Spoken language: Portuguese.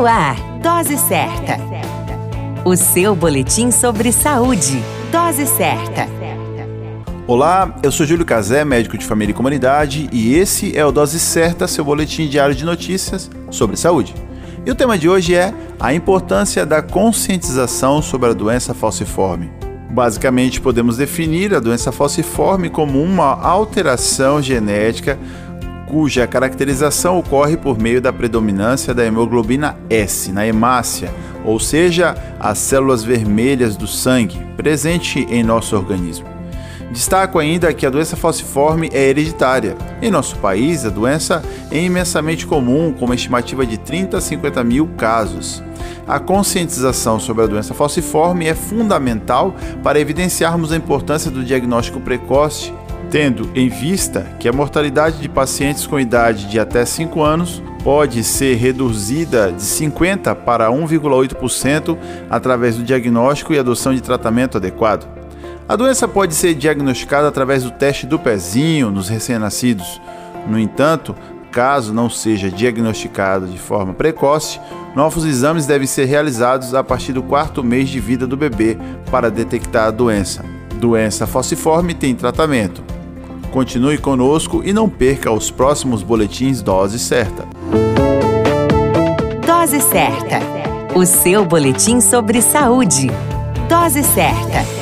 No ar, Dose Certa. O seu boletim sobre saúde. Dose Certa. Olá, eu sou Júlio Cazé, médico de família e comunidade, e esse é o Dose Certa, seu boletim diário de notícias sobre saúde. E o tema de hoje é a importância da conscientização sobre a doença falciforme. Basicamente, podemos definir a doença falciforme como uma alteração genética cuja caracterização ocorre por meio da predominância da hemoglobina S na hemácia, ou seja, as células vermelhas do sangue, presente em nosso organismo. Destaco ainda que a doença falciforme é hereditária. Em nosso país, a doença é imensamente comum, com uma estimativa de 30 a 50 mil casos. A conscientização sobre a doença falciforme é fundamental para evidenciarmos a importância do diagnóstico precoce tendo em vista que a mortalidade de pacientes com idade de até 5 anos pode ser reduzida de 50% para 1,8% através do diagnóstico e adoção de tratamento adequado. A doença pode ser diagnosticada através do teste do pezinho nos recém-nascidos. No entanto, caso não seja diagnosticado de forma precoce, novos exames devem ser realizados a partir do quarto mês de vida do bebê para detectar a doença. Doença falciforme tem tratamento. Continue conosco e não perca os próximos boletins Dose Certa. Dose Certa. O seu boletim sobre saúde. Dose Certa.